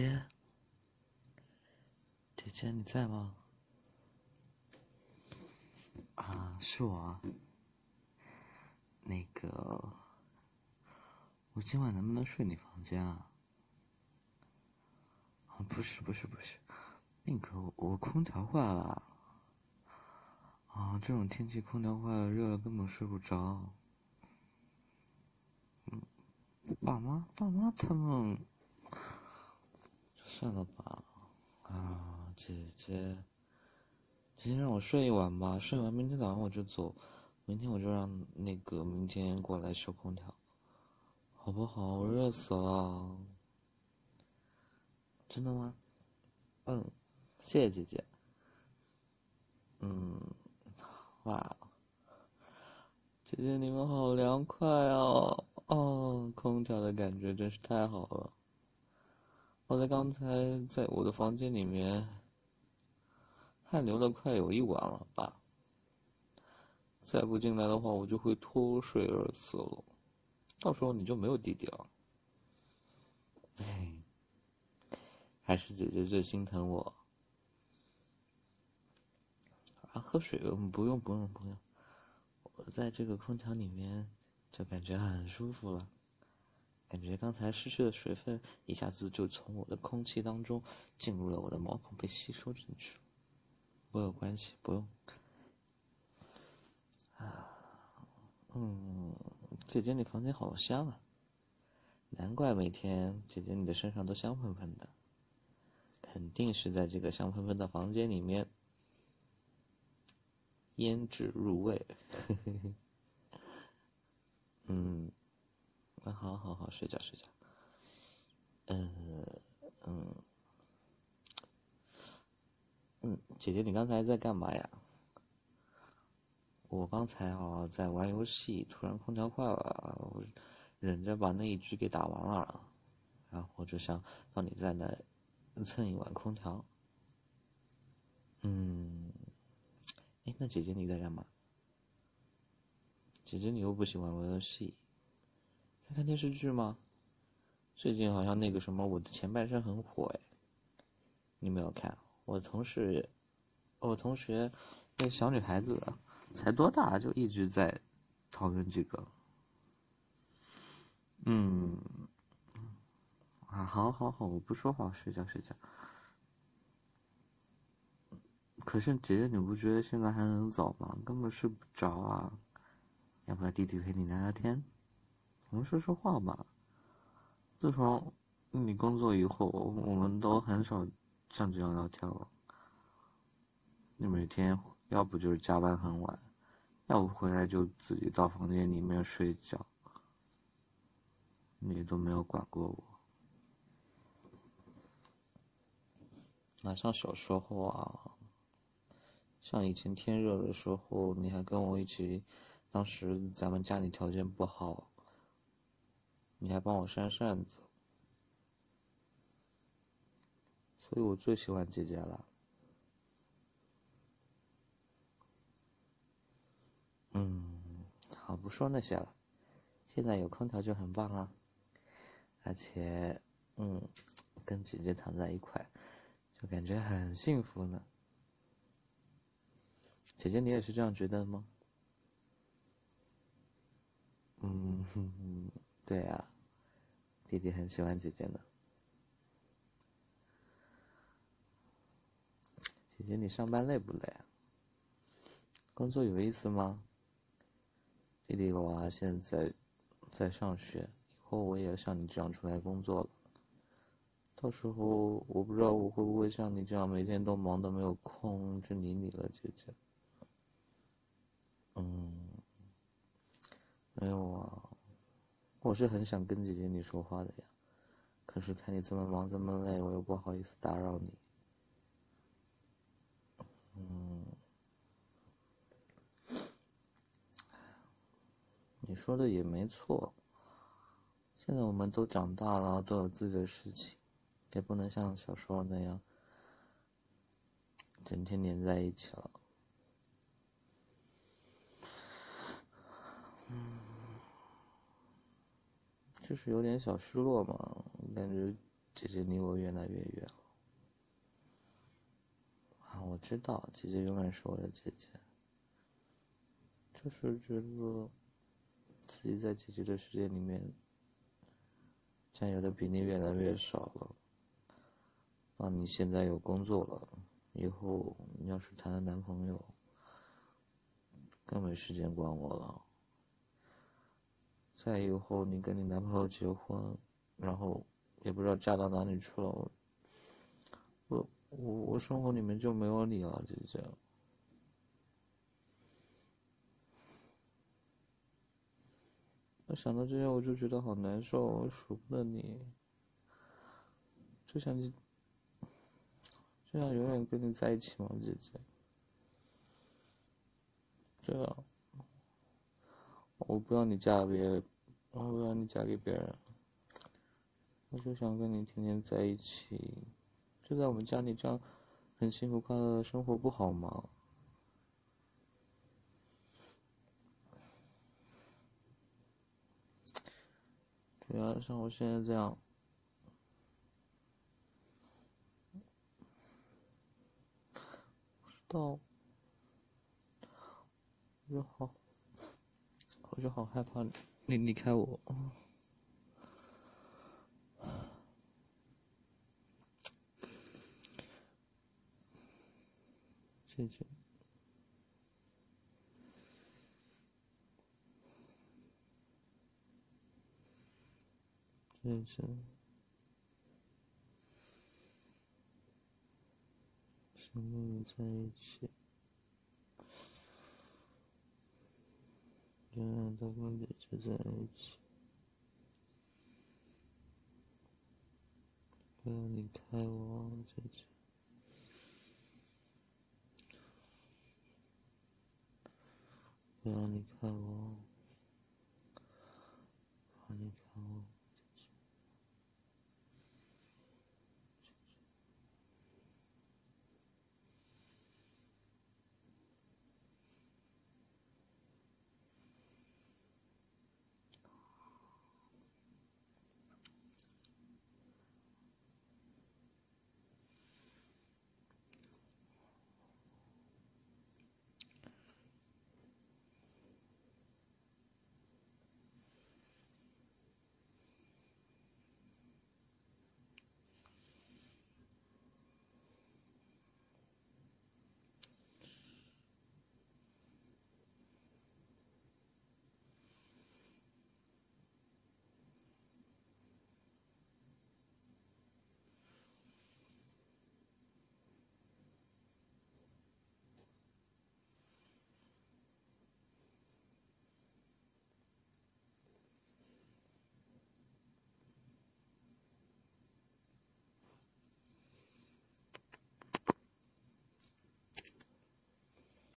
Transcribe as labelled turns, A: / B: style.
A: 姐，姐姐你在吗？啊，是我。那个，我今晚能不能睡你房间啊？啊，不是不是不是，那个我空调坏了。啊，这种天气空调坏了，热了根本睡不着。嗯，爸妈爸妈他们，算了吧。啊，姐姐，今天让我睡一晚吧，睡完明天早上我就走。明天我就让那个明天过来修空调，好不好？我热死了。真的吗？嗯，谢谢姐姐。嗯，哇，姐姐你们好凉快哦！哦，空调的感觉真是太好了。我在刚才在我的房间里面汗流了快有一晚了吧。再不进来的话，我就会脱水而死了。到时候你就没有弟弟了。哎，还是姐姐最心疼我。啊，喝水不用不用不用，我在这个空调里面就感觉很舒服了。感觉刚才失去的水分一下子就从我的空气当中进入了我的毛孔，被吸收进去了。没有关系，不用。啊嗯，姐姐，你房间好香啊！难怪每天姐姐你的身上都香喷喷的，肯定是在这个香喷喷的房间里面腌制入味。嗯，那好好好，睡觉睡觉。嗯嗯嗯，姐姐，你刚才在干嘛呀？我刚才啊在玩游戏，突然空调坏了，我忍着把那一局给打完了，然后就想到你在那蹭一碗空调。嗯，哎，那姐姐你在干嘛？姐姐你又不喜欢玩游戏，在看电视剧吗？最近好像那个什么《我的前半生》很火哎，你没有看？我同事，我同学，那小女孩子。才多大就一直在讨论这个，嗯，啊，好，好，好，我不说话，睡觉，睡觉。可是姐姐，你不觉得现在还很早吗？根本睡不着啊！要不要弟弟陪你聊聊天？我们说说话吧。自从你工作以后，我们都很少像这样聊天了。你每天。要不就是加班很晚，要不回来就自己到房间里面睡觉，你都没有管过我。哪像小时候啊，像以前天热的时候，你还跟我一起，当时咱们家里条件不好，你还帮我扇扇子，所以我最喜欢姐姐了。嗯，好，不说那些了。现在有空调就很棒啊，而且，嗯，跟姐姐躺在一块，就感觉很幸福呢。姐姐，你也是这样觉得吗？嗯，对啊，弟弟很喜欢姐姐呢。姐姐，你上班累不累啊？工作有意思吗？弟弟娃现在在上学，以后我也要像你这样出来工作了。到时候我不知道我会不会像你这样每天都忙的没有空去理你了，姐姐。嗯，没有啊，我是很想跟姐姐你说话的呀，可是看你这么忙这么累，我又不好意思打扰你。嗯。你说的也没错，现在我们都长大了，都有自己的事情，也不能像小时候那样整天黏在一起了。嗯，就是有点小失落嘛，感觉姐姐离我越来越远了。啊，我知道，姐姐永远是我的姐姐。就是觉得自己在姐姐的世界里面占有的比例越来越少了。那你现在有工作了，以后你要是谈了男朋友，更没时间管我了。再以后你跟你男朋友结婚，然后也不知道嫁到哪里去了，我我我我生活里面就没有你了，姐姐。我想到这些，我就觉得好难受，我舍不得你，就想你，就想永远跟你在一起嘛，姐姐。这样，我不要你嫁别人，我不要你嫁给别人，我就想跟你天天在一起，就在我们家里这样，很幸福快乐的生活，不好吗？对啊，像我现在这样，不知道，我就好，我就好害怕你离开我，谢谢。认真，想跟你在一起，永远都跟姐姐在一起，不要离开我，姐姐，不要离开我，不要离开我。